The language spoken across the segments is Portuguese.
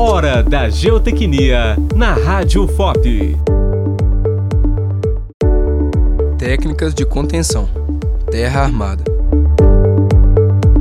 Hora da Geotecnia na Rádio FOP. Técnicas de contenção. Terra armada.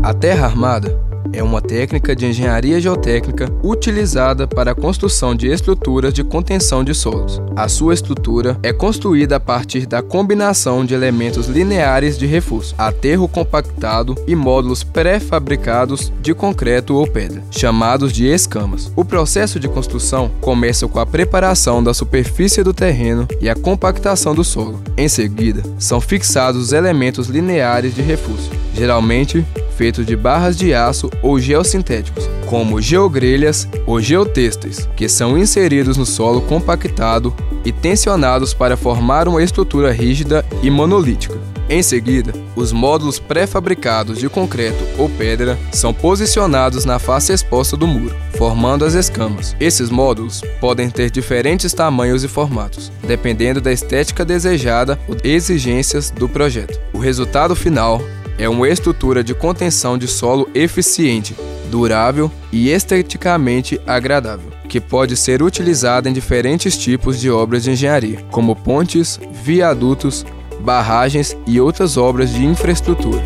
A terra armada é uma técnica de engenharia geotécnica utilizada para a construção de estruturas de contenção de solos. A sua estrutura é construída a partir da combinação de elementos lineares de reforço, aterro compactado e módulos pré-fabricados de concreto ou pedra, chamados de escamas. O processo de construção começa com a preparação da superfície do terreno e a compactação do solo. Em seguida, são fixados os elementos lineares de reforço, geralmente feitos de barras de aço ou geossintéticos, como geogrelhas ou geotextos, que são inseridos no solo compactado e tensionados para formar uma estrutura rígida e monolítica. Em seguida, os módulos pré-fabricados de concreto ou pedra são posicionados na face exposta do muro, formando as escamas. Esses módulos podem ter diferentes tamanhos e formatos, dependendo da estética desejada ou exigências do projeto. O resultado final é uma estrutura de contenção de solo eficiente, durável e esteticamente agradável, que pode ser utilizada em diferentes tipos de obras de engenharia, como pontes, viadutos, barragens e outras obras de infraestrutura.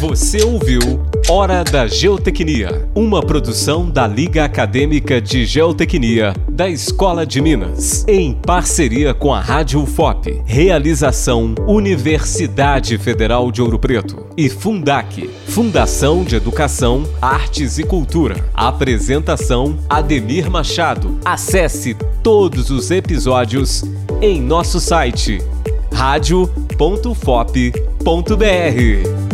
Você ouviu Hora da Geotecnia, uma produção da Liga Acadêmica de Geotecnia da Escola de Minas, em parceria com a Rádio FOP. Realização Universidade Federal de Ouro Preto e Fundac, Fundação de Educação, Artes e Cultura. Apresentação Ademir Machado. Acesse todos os episódios em nosso site radio.fop.br.